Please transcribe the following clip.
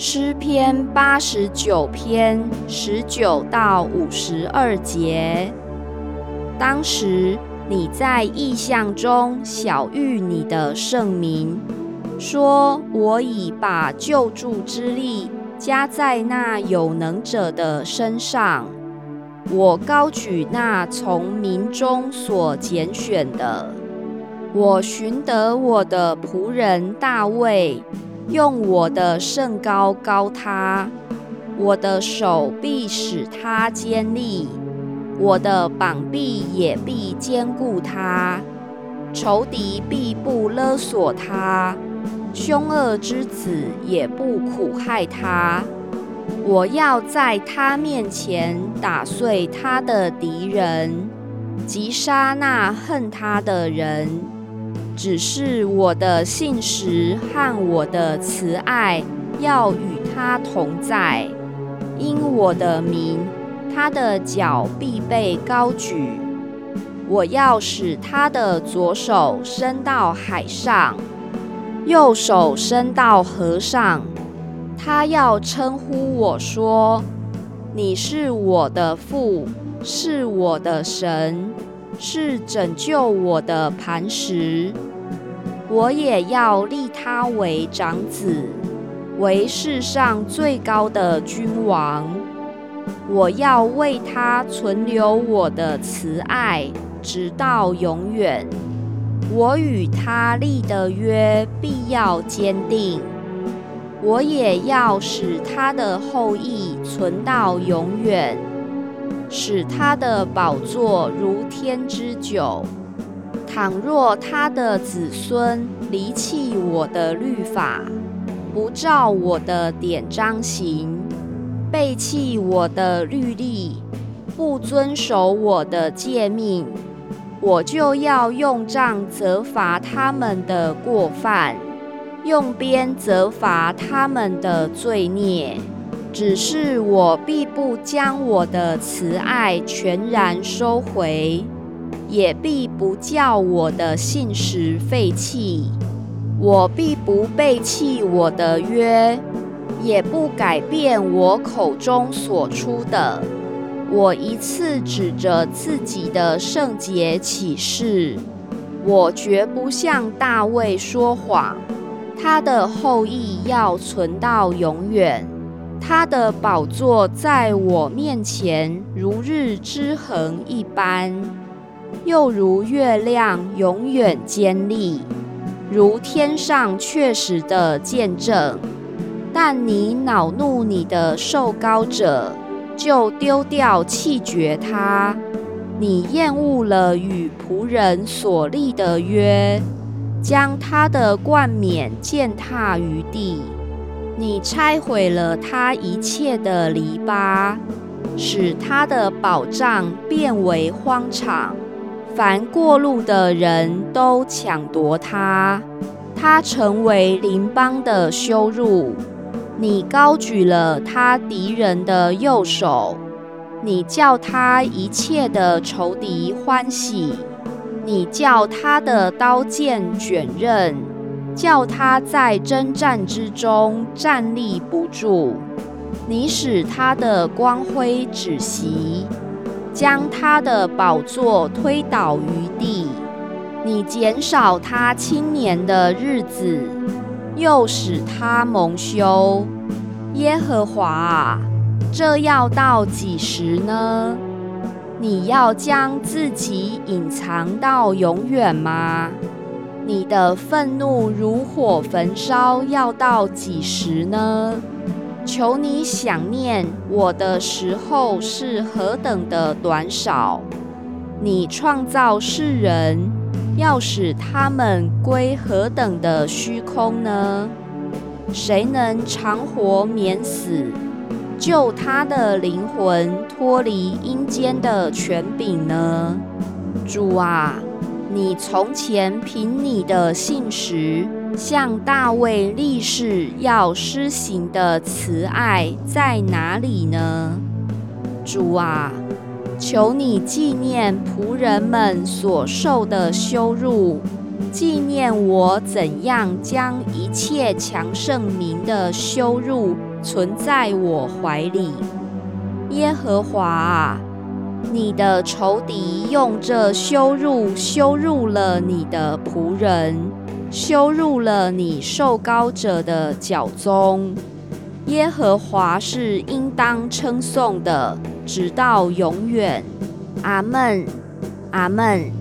诗篇八十九篇十九到五十二节。当时你在异象中晓谕你的圣名，说：“我已把救助之力加在那有能者的身上。我高举那从民中所拣选的。我寻得我的仆人大卫，用我的圣高高他。我的手臂使他坚立。”我的膀臂也必坚固他，仇敌必不勒索他，凶恶之子也不苦害他。我要在他面前打碎他的敌人，击杀那恨他的人。只是我的信实和我的慈爱要与他同在，因我的名。他的脚必被高举，我要使他的左手伸到海上，右手伸到河上。他要称呼我说：“你是我的父，是我的神，是拯救我的磐石。”我也要立他为长子，为世上最高的君王。我要为他存留我的慈爱，直到永远。我与他立的约必要坚定。我也要使他的后裔存到永远，使他的宝座如天之久。倘若他的子孙离弃我的律法，不照我的典章行。背弃我的律例，不遵守我的诫命，我就要用杖责罚他们的过犯，用鞭责罚他们的罪孽。只是我必不将我的慈爱全然收回，也必不叫我的信实废弃。我必不背弃我的约。也不改变我口中所出的。我一次指着自己的圣洁起誓，我绝不向大卫说谎。他的后裔要存到永远，他的宝座在我面前如日之恒一般，又如月亮永远坚立，如天上确实的见证。但你恼怒你的受膏者，就丢掉弃绝他；你厌恶了与仆人所立的约，将他的冠冕践踏于地；你拆毁了他一切的篱笆，使他的宝藏变为荒场。凡过路的人都抢夺他，他成为邻邦的羞辱。你高举了他敌人的右手，你叫他一切的仇敌欢喜，你叫他的刀剑卷刃，叫他在征战之中站立不住。你使他的光辉止息，将他的宝座推倒于地。你减少他青年的日子。又使他蒙羞，耶和华啊，这要到几时呢？你要将自己隐藏到永远吗？你的愤怒如火焚烧，要到几时呢？求你想念我的时候是何等的短少！你创造世人。要使他们归何等的虚空呢？谁能长活免死，救他的灵魂脱离阴间的权柄呢？主啊，你从前凭你的信实向大卫立誓要施行的慈爱在哪里呢？主啊。求你纪念仆人们所受的羞辱，纪念我怎样将一切强盛民的羞辱存在我怀里。耶和华啊，你的仇敌用这羞辱羞辱了你的仆人，羞辱了你受膏者的脚踪。耶和华是应当称颂的，直到永远。阿门，阿门。